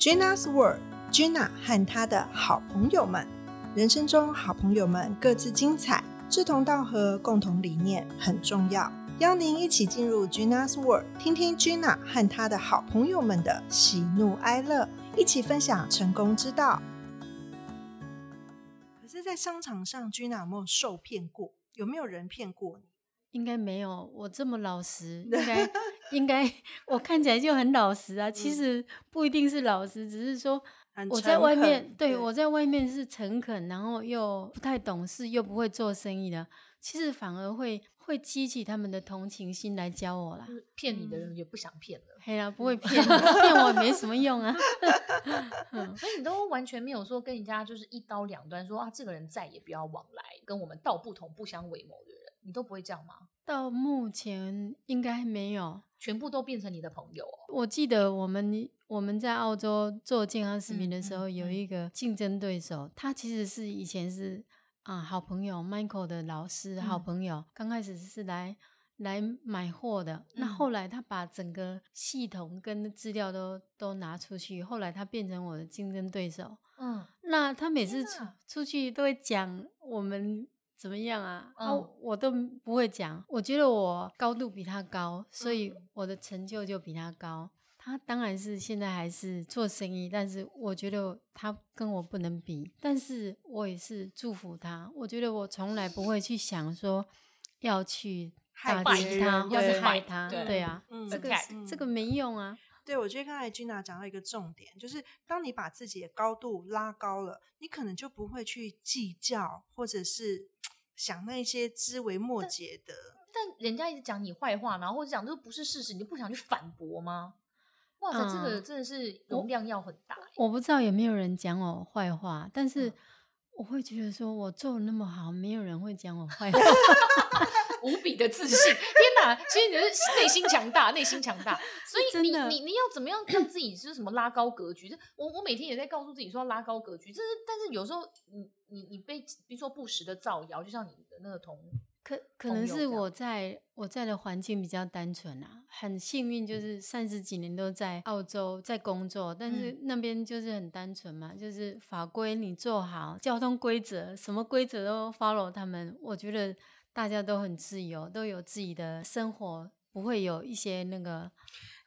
Gina's World，Gina 和她的好朋友们，人生中好朋友们各自精彩，志同道合，共同理念很重要。邀您一起进入 Gina's World，听听 Gina 和她的好朋友们的喜怒哀乐，一起分享成功之道。可是，在商场上，Gina 有没有受骗过？有没有人骗过你？应该没有，我这么老实，应该 应该我看起来就很老实啊。其实不一定是老实，只是说我在外面，对我在外面是诚恳，然后又不太懂事，又不会做生意的。其实反而会会激起他们的同情心来教我啦。骗你的人也不想骗了，嘿啦，不会骗，骗我没什么用啊。所以你都完全没有说跟人家就是一刀两断，说啊这个人再也不要往来，跟我们道不同不相为谋的人。你都不会这样吗？到目前应该没有，全部都变成你的朋友。我记得我们我们在澳洲做健康食品的时候，有一个竞争对手，他其实是以前是啊好朋友，Michael 的老师，好朋友。刚开始是来来买货的，那后来他把整个系统跟资料都都拿出去，后来他变成我的竞争对手。嗯，那他每次出出去都会讲我们。怎么样啊？哦，我都不会讲。我觉得我高度比他高，所以我的成就就比他高。他当然是现在还是做生意，但是我觉得他跟我不能比。但是我也是祝福他。我觉得我从来不会去想说要去打击他，要是害他。对啊，这个这个没用啊。对，我觉得刚才 Gina 讲到一个重点，就是当你把自己的高度拉高了，你可能就不会去计较，或者是。想那些枝微末节的，但人家一直讲你坏话，然后或者讲这不是事实，你就不想去反驳吗？哇塞，这个真的是容量要很大。我不知道有没有人讲我坏话，但是我会觉得说我做的那么好，没有人会讲我坏话。无比的自信，天哪！其实你的内心强大，内心强大。所以你你你要怎么样让自己是什么拉高格局？我我每天也在告诉自己说拉高格局。这是但是有时候你你你被比如说不时的造谣，就像你的那个同可可能是我在我在的环境比较单纯啊，很幸运就是三十几年都在澳洲在工作，但是那边就是很单纯嘛，就是法规你做好，交通规则什么规则都 follow 他们，我觉得。大家都很自由，都有自己的生活，不会有一些那个。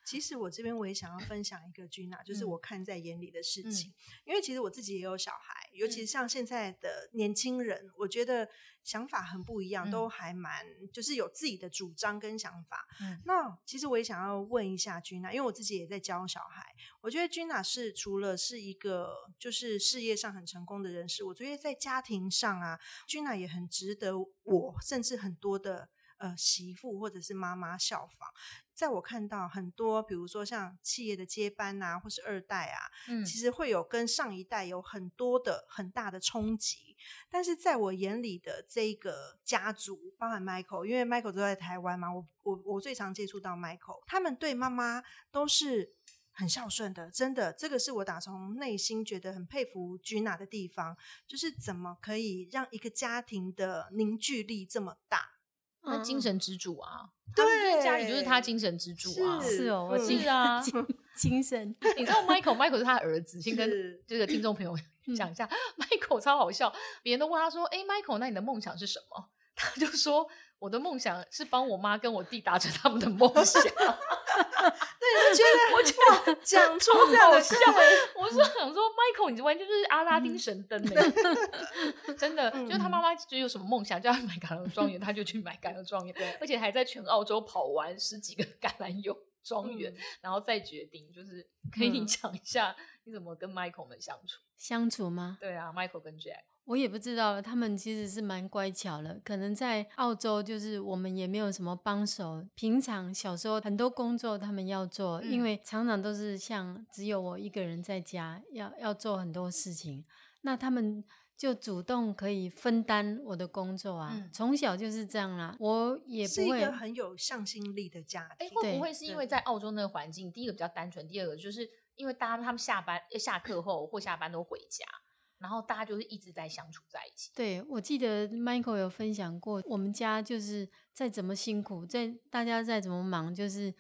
其实我这边我也想要分享一个君娜，就是我看在眼里的事情。因为其实我自己也有小孩，尤其是像现在的年轻人，我觉得想法很不一样，都还蛮就是有自己的主张跟想法。那其实我也想要问一下君娜，因为我自己也在教小孩，我觉得君娜是除了是一个就是事业上很成功的人士，我觉得在家庭上啊，君娜也很值得我甚至很多的。呃，媳妇或者是妈妈效仿，在我看到很多，比如说像企业的接班啊，或是二代啊，嗯，其实会有跟上一代有很多的很大的冲击。但是在我眼里的这个家族，包含 Michael，因为 Michael 都在台湾嘛，我我我最常接触到 Michael，他们对妈妈都是很孝顺的，真的，这个是我打从内心觉得很佩服 Gina 的地方，就是怎么可以让一个家庭的凝聚力这么大。他精神支柱啊，对，家里就是他精神支柱啊，是哦，我是啊，精神。你知道 Michael，Michael 是他儿子，先跟这个听众朋友讲一下，Michael 超好笑，别人都问他说：“哎，Michael，那你的梦想是什么？”他就说：“我的梦想是帮我妈跟我弟达成他们的梦想。”对，我觉得我就讲出这样的笑，我是想说，Michael，你完全就是阿拉丁神灯呢，真的，就他妈妈就有什么梦想，叫他买橄榄庄园，他就去买橄榄庄园，而且还在全澳洲跑完十几个橄榄油庄园，然后再决定，就是可以你讲一下你怎么跟 Michael 们相处？相处吗？对啊，Michael 跟 Jack。我也不知道，他们其实是蛮乖巧的。可能在澳洲，就是我们也没有什么帮手。平常小时候很多工作他们要做，因为常常都是像只有我一个人在家，要要做很多事情。那他们就主动可以分担我的工作啊。从小就是这样啦，我也不会很有向心力的家庭。会不会是因为在澳洲那个环境？第一个比较单纯，第二个就是因为大家他们下班、下课后或下班都回家。然后大家就是一直在相处在一起。对，我记得 Michael 有分享过，我们家就是再怎么辛苦，在大家再怎么忙，就是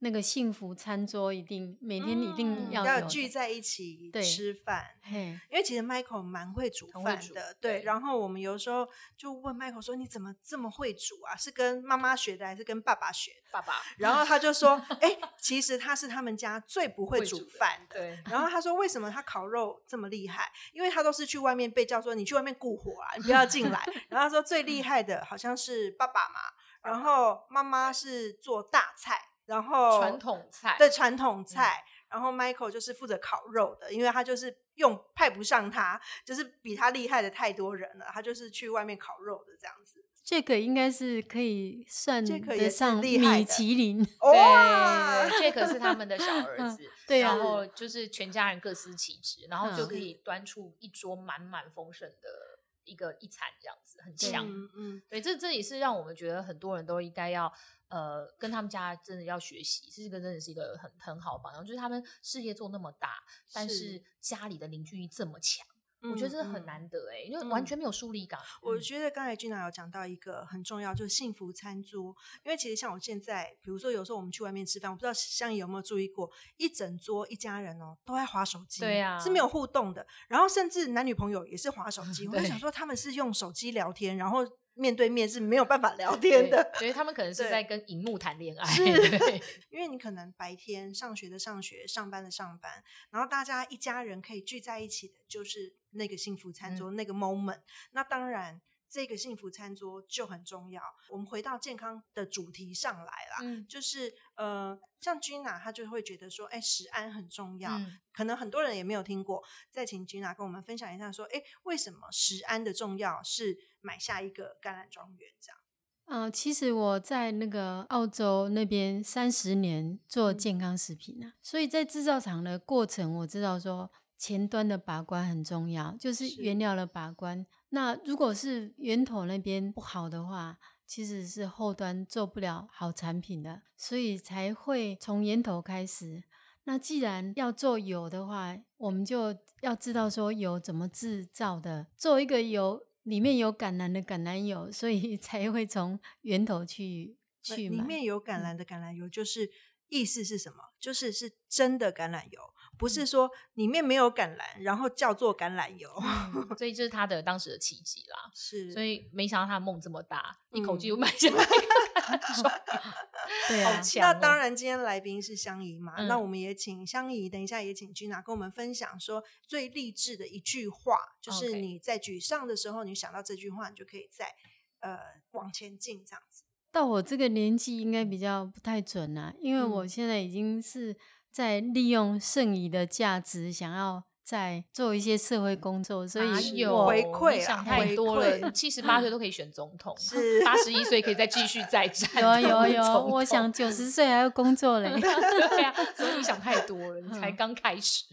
那个幸福餐桌一定每天一定嗯要聚在一起对吃饭。因为其实 Michael 蛮会煮饭的，对。然后我们有时候就问 Michael 说：“你怎么这么会煮啊？是跟妈妈学的还是跟爸爸学的爸爸？”然后他就说：“哎、其实他是他们家最不会煮饭的。对，然后他说：“为什么他烤肉这么厉害？因为他都是去外面被叫说你去外面顾火啊，你不要进来。”然后他说最厉害的好像是爸爸嘛，然后妈妈是做大菜，然后传统菜对传统菜，然后 Michael 就是负责烤肉的，因为他就是用派不上他，就是比他厉害的太多人了，他就是去外面烤肉的这样子。这个应该是可以算这个也是得上米厉害的其林。哇，对，Jack 是他们的小 儿子，对啊然后就是全家人各司其职，然后就嗯可以端出一桌满满丰盛的一个一产，这样子很强。嗯嗯，对，这这也是让我们觉得很多人都应该要呃跟他们家真的要学习，这个真的是一个很很好的榜样，就是他们事业做那么大，但是是家里的凝聚力这么强，嗯我觉得这很嗯难得哎、因为完嗯全没有疏离感。我嗯觉得刚才君娜有讲到一个很重要，就是幸福餐桌。因为其实像我现在，比如说有时候我们去外面吃饭，我不知道香姨有没有注意过，一整桌一家人哦都在划手机，对啊是没有互动的。然后甚至男女朋友也是划手机，我就想说他们是用手机聊天，然后面对面是没有办法聊天的。所以他们可能是在跟荧幕谈恋爱。是对 因为你可能白天上学的上学，上班的上班，然后大家一家人可以聚在一起的，就是那个幸福餐桌、那个 moment。那当然，这个幸福餐桌就很重要。我们回到健康的主题上来啦，嗯就是呃，像 Gina 她就会觉得说，哎，食安很重要。嗯可能很多人也没有听过，再请 Gina 跟我们分享一下，说，哎，为什么食安的重要是买下一个橄榄庄园这样？嗯、其实我在那个澳洲那边三十年做嗯健康食品啊，所以在制造厂的过程，我知道说前端的把关很重要，就是是原料的把关。那如果是源头那边不好的话，其实是后端做不了好产品的，所以才会从源头开始。那既然要做油的话，我们就要知道说油怎么制造的。做一个油里面有橄榄的橄榄油，所以 才会从源头去去买。里面有橄榄的橄榄油，就是意思是什么？就是是真的橄榄油，不是说里面没有橄榄，然后叫做橄榄油。嗯所以这是他的当时的奇迹啦。是，所以没想到他的梦这么大，一口气嗯就买下来 对啊，好强哦那当然，今天来宾是香姨嘛，嗯那我们也请香姨，等一下也请君娜跟我们分享说最励志的一句话，就是你在沮丧的时候，你想到这句话，你就可以再呃往前进这样子。到我这个年纪应该比较不太准啦、因为我嗯现在已经是在利用剩余的价值，想要再做一些社会工作，所以有我回馈啊想太回多了，七十八岁都可以选总统，是八十一岁可以再继续再战。有啊有啊有啊，我想九十岁还要工作嘞。对啊，所以你想太多了，你才嗯刚开始。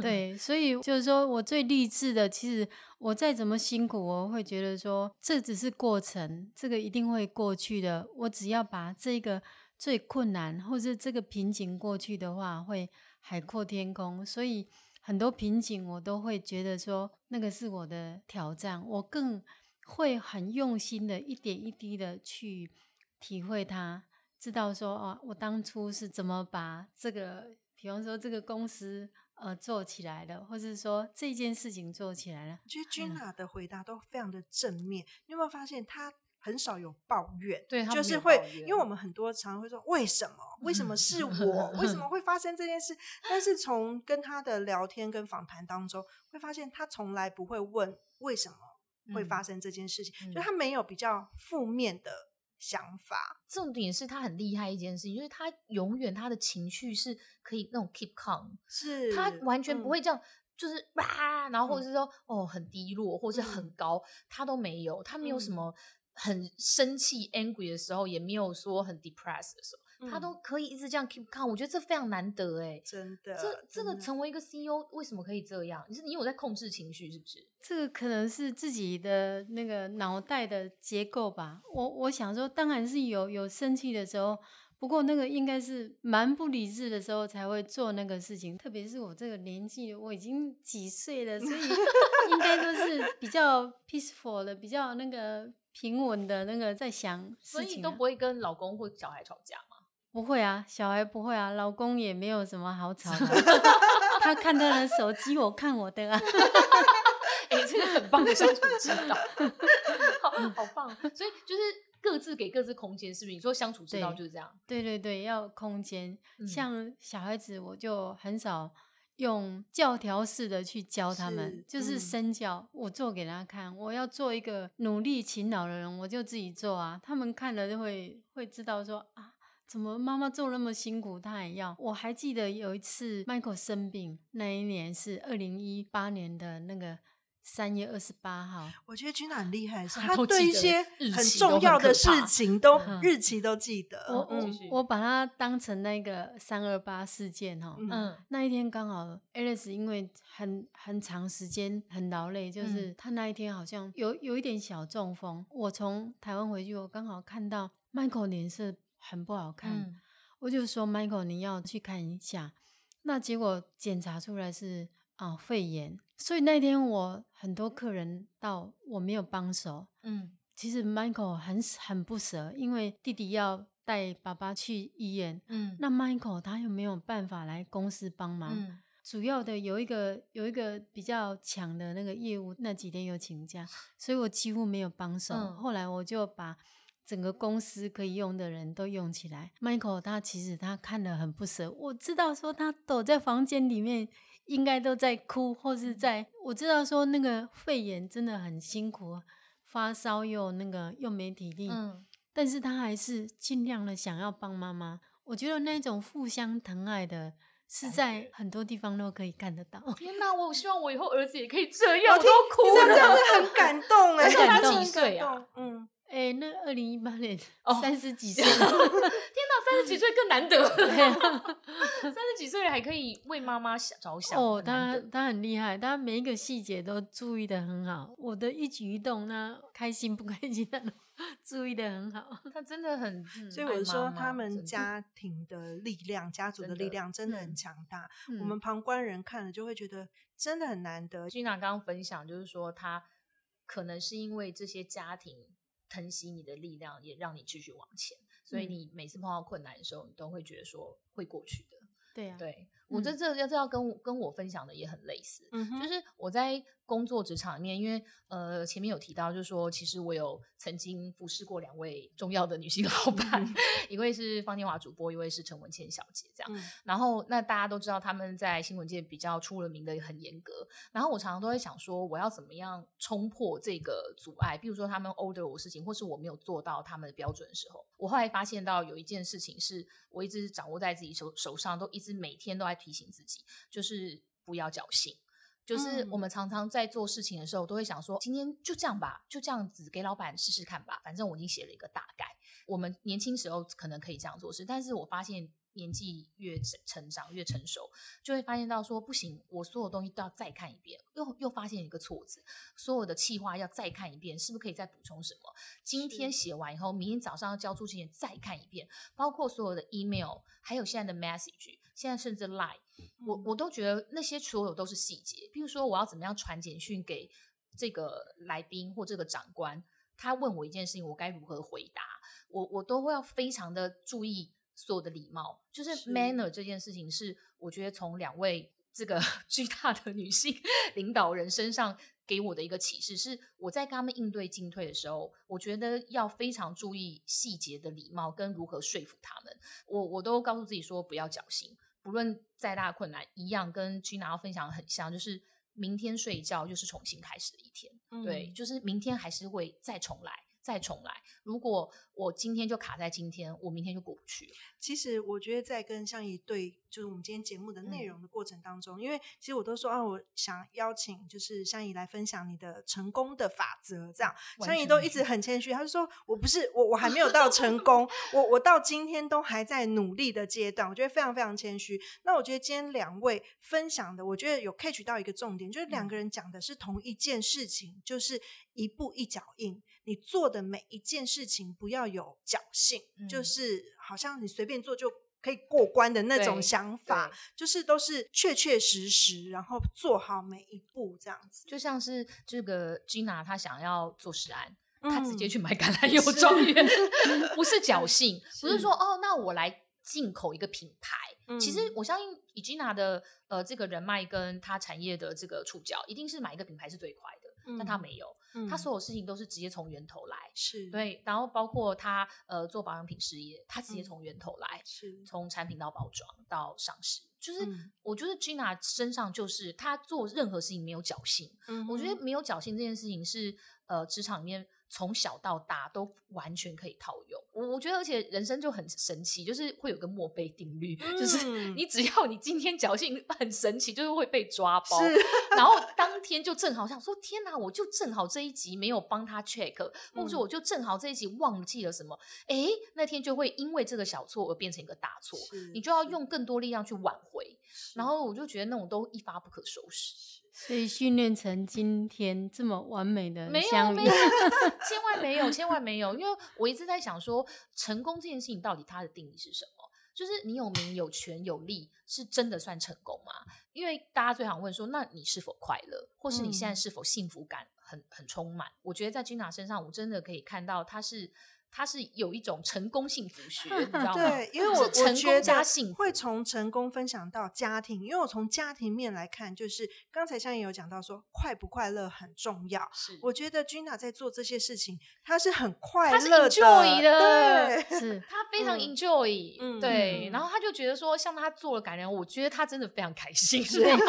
对，所以就是说我最励志的，其实我再怎么辛苦，我会觉得说这只是过程，这个一定会过去的。我只要把这个最困难或是这个瓶颈过去的话，会海阔天空。所以很多瓶颈我都会觉得说那个是我的挑战，我更会很用心的一点一滴的去体会它，知道说哦，我当初是怎么把这个，比方说这个公司呃做起来了，或是说这件事情做起来了。我觉得君娜的回答都非常的正面，你有没有发现她很少有抱怨？对就是会因为我们很多常常会说为什么？为什么是我？为什么会发生这件事？但是从跟他的聊天跟访谈当中，会发现他从来不会问为什么会发生这件事情，嗯就他没有比较负面的想法。重点是他很厉害一件事情，就是他永远他的情绪是可以那种 keep calm，是他完全嗯不会这样。就是哇，然后或者是说、哦很低落，或是很嗯高，他都没有，他没有什嗯么很生气 angry 的时候，也没有说很 depressed 的时候，他嗯都可以一直这样 keep calm，我觉得这非常难得哎。真的，这这个成为一个 CEO 为什么可以这样？你是你有在控制情绪是不是？这个可能是自己的那个脑袋的结构吧。我我想说，当然是有有生气的时候，不过那个应该是蛮不理智的时候才会做那个事情。特别是我这个年纪，我已经几岁了，所以 应该都是比较 peaceful 的，比较那个平稳的那个在想所事情、啊。以都不会跟老公或小孩吵架吗？不会啊，小孩不会啊，老公也没有什么好吵的，他看他的手机，我看我的啊。哎，这个很棒的相处之道，好好棒。所以就是各自给各自空间，是不是？你说相处之道就是这样？对对对，要空间。像小孩子，我就很少用教条式的去教他们，就是身教，我做给他看。我要做一个努力勤劳的人，我就自己做啊。他们看了就会会知道说啊，怎么妈妈做那么辛苦，她也要。我还记得有一次 Michael 生病，那一年是二零一八年的那个。三月二十八号，我觉得君娜很厉害，他对一些很重要的事情都日期都记得。我我我把它当成那个三二八事件哈，嗯，那一天刚好 Alice 因为很很长时间很劳累，就是他那一天好像有有一点小中风。我从台湾回去，我刚好看到 Michael 脸色很不好看，我就说 Michael 你要去看一下。那结果检查出来是。啊，肺炎，所以那天我很多客人到，我没有帮手。嗯，其实 Michael 很很不舍，因为弟弟要带爸爸去医院。嗯，那 Michael 他又没有办法来公司帮忙。嗯，主要的有一个有一个比较强的那个业务，那几天有请假，所以我几乎没有帮手。后来我就把整个公司可以用的人都用起来。Michael 他其实他看得很不舍，我知道说他躲在房间里面。应该都在哭，或是在我知道说那个肺炎真的很辛苦，发烧又那个又没体力，嗯，但是他还是尽量的想要帮妈妈。我觉得那种互相疼爱的，是在很多地方都可以看得到。天哪，我希望我以后儿子也可以这样，我都哭了，这样子很感动 哎，很感动，几岁啊？嗯。哎，那二零一八年 三十几岁，天哪，三十几岁更难得。三十几岁还可以为妈妈想着想哦，他他很厉害，他每一个细节都注意的很好。我的一举一动，呢，开心不开心，他都注意的很好。他真的很，所以我说他们家庭的力量，家族的力量真的很强大。我们旁观人看了就会觉得真的很难得。君娜刚刚分享就是说，他可能是因为这些家庭。疼惜你的力量，也让你继续往前。所以你每次碰到困难的时候，你都会觉得说会过去的。对呀，对我这这要这要跟跟我分享的也很类似，就是我在。工作职场里面，因为呃前面有提到，就是说其实我有曾经服侍过两位重要的女性 老板，一位是方天华主播，一位是陈文倩小姐，这样。然后那大家都知道他们在新闻界比较出了名的很严格。然后我常常都会想说，我要怎么样冲破这个阻碍？比如说他们 order 我事情，或是我没有做到他们的标准的时候，我后来发现到有一件事情是我一直掌握在自己手手上，都一直每天都在提醒自己，就是不要侥幸。就是我们常常在做事情的时候，都会想说，今天就这样吧，就这样子给老板试试看吧。反正我已经写了一个大概。我们年轻时候可能可以这样做事，但是我发现年纪越成成长越成熟，就会发现到说不行，我所有东西都要再看一遍，又又发现一个错字，所有的气话要再看一遍，是不是可以再补充什么？今天写完以后，明天早上要交出去前再看一遍，包括所有的 email，还有现在的 message，现在甚至 line。我我都觉得那些所有都是细节，比如说我要怎么样传简讯给这个来宾或这个长官，他问我一件事情，我该如何回答，我我都会要非常的注意所有的礼貌，就是 manner 这件事情是我觉得从两位这个 巨大的女性领导人身上给我的一个启示，是我在跟他们应对进退的时候，我觉得要非常注意细节的礼貌跟如何说服他们，我我都告诉自己说不要侥幸。不论再大困难，一样跟 Gina 要分享很像，就是明天睡一觉就是重新开始的一天，对，就是明天还是会再重来。再重来。如果我今天就卡在今天，我明天就过不去。其实我觉得在跟相宜对，就是我们今天节目的内容的过程当中，因为其实我都说啊，我想邀请就是相宜来分享你的成功的法则。这样，相宜都一直很谦虚，他就说我不是我，我还没有到成功，我我到今天都还在努力的阶段。我觉得非常非常谦虚。那我觉得今天两位分享的，我觉得有 catch 到一个重点，就是两个人讲的是同一件事情，就是一步一脚印。你做的每一件事情不要有侥幸，就是好像你随便做就可以过关的那种想法，就是都是确确实实，然后做好每一步这样子。就像是这个 Gina，她想要做实案，她直接去买橄榄油庄园，不是侥幸，不是说哦，那我来。进口一个品牌。其实我相信以 Gina 的呃这个人脉跟他产业的这个触角，一定是买一个品牌是最快的。但他没有，他所有事情都是直接从源头来。是对，然后包括他呃做保养品事业，他直接从源头来，是从产品到包装到上市。就是我觉得 Gina 身上就是他做任何事情没有侥幸。嗯，我觉得没有侥幸这件事情是呃职场里面。从小到大都完全可以套用，我我觉得，而且人生就很神奇，就是会有个墨菲定律，就是你只要你今天侥幸很神奇，就是会被抓包，然后。当天就正好想说，天哪，我就正好这一集没有帮他 check，或者说我就正好这一集忘记了什么，哎，那天就会因为这个小错而变成一个大错，你就要用更多力量去挽回，然后我就觉得那种都一发不可收拾。所以训练成今天这么完美的没有没有，千万没有千万没有，因为我一直在想说，成功这件事情到底它的定义是什么？就是你有名有权有利，是真的算成功吗？因为大家最常问说，那你是否快乐，或是你现在是否幸福感很很充满？我觉得在君娜身上，我真的可以看到他是。它是有一种成功幸福学，你知道吗？对，因为我成功加幸福会从成功分享到家庭，因为我从家庭面来看，就是刚才香也有讲到说，快不快乐很重要。是，我觉得君娜在做这些事情，她是很快乐的，对，是 她非常 enjoy，嗯，对。然后她就觉得说，像她做了感人，我觉得她真的非常开心。是，我觉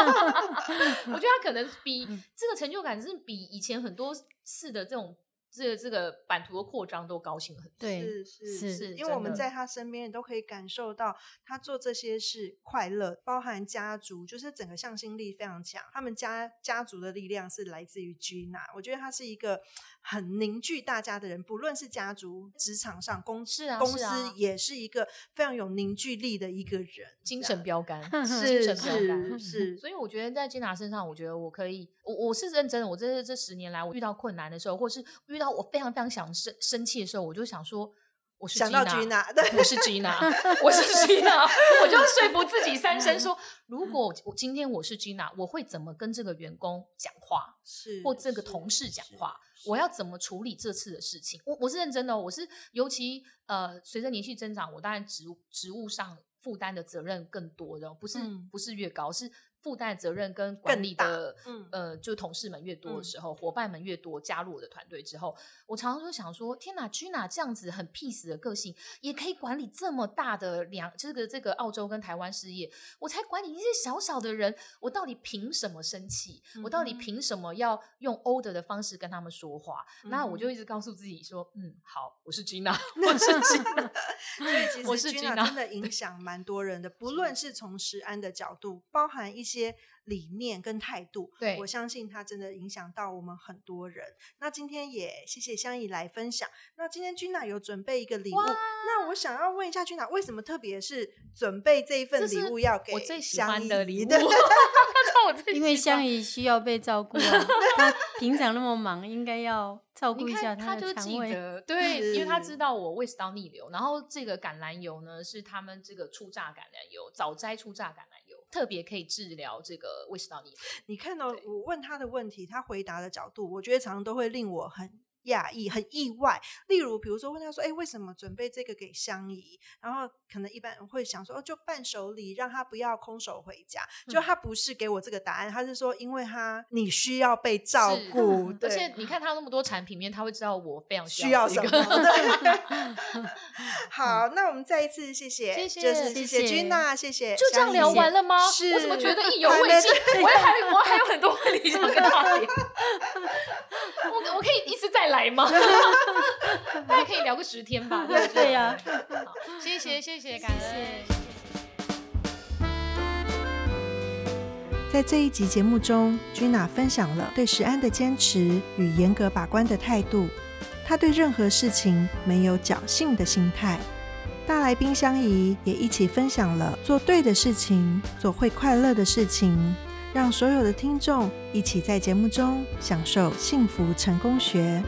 得她可能比这个成就感是比以前很多事的这种。这个这个版图的扩张都高兴很多，是是是，因为我们在他身边都可以感受到他做这些是快乐，包含家族，就是整个向心力非常强。他们家家族的力量是来自于 Gina，我觉得他是一个很凝聚大家的人，不论是家族、职场上、公司啊公司，也是一个非常有凝聚力的一个人，精神标杆，是是是。所以我觉得在 Gina 身上，我觉得我可以，我我是认真的。我这这十年来，我遇到困难的时候，或是遇到我非常非常想生生气的时候，我就想说，我是想到 Gina，我是 Gina，我是 Gina，我就说服自己三声说，如果我今天我是 Gina，我会怎么跟这个员工讲话，是或这个同事讲话，我要怎么处理这次的事情？我我是认真的，我是尤其呃，随着年纪增长，我当然职职务上负担的责任更多的，不是不是越高是。负担责任跟管理的，嗯呃，就同事们越多的时候，伙伴们越多，加入我的团队之后，我常常就想说：天哪，Gina 这样子很 peace 的个性，也可以管理这么大的两这个这个澳洲跟台湾事业，我才管理一些小小的人，我到底凭什么生气？我到底凭什么要用 order 的方式跟他们说话？那我就一直告诉自己说：嗯，好，我是 Gina，我是 Gina，所以其实 Gina 真的影响蛮多人的，不论是从食安的角度，包含一些。些理念跟态度，对我相信它真的影响到我们很多人。那今天也谢谢香姨来分享。那今天君娜有准备一个礼物，那我想要问一下君娜，为什么特别是准备这一份礼物要给 我最喜欢的礼物？因为香姨需要被照顾啊，她平常那么忙，应该要照顾一下他的肠胃。对，因为他知道我胃食道逆流，然后这个橄榄油呢是他们这个初榨橄榄油，早摘初榨橄榄。特别可以治疗这个胃食道逆流。你看到我问他的问题，他回答的角度，我觉得常常都会令我很。讶异很意外，例如比如说问他说：“哎，为什么准备这个给香姨？”然后可能一般会想说：“哦，就伴手礼，让他不要空手回家。”就他不是给我这个答案，他是说：“因为他你需要被照顾。”而且你看他那么多产品面，他会知道我非常需要什么。好，那我们再一次谢谢，谢谢，就是谢谢君娜，谢谢。就这样聊完了吗？是我怎么觉得意犹未尽？我还我 还有很多问题想跟他聊。我我可以一直再来。来吗？大家可以聊个十天吧。对呀，好，谢谢谢谢，感恩。在这一集节目中，Gina 分享了对食安的坚持与严格把关的态度。她对任何事情没有侥幸的心态。大来宾相宜也一起分享了做对的事情，做会快乐的事情，让所有的听众一起在节目中享受幸福成功学。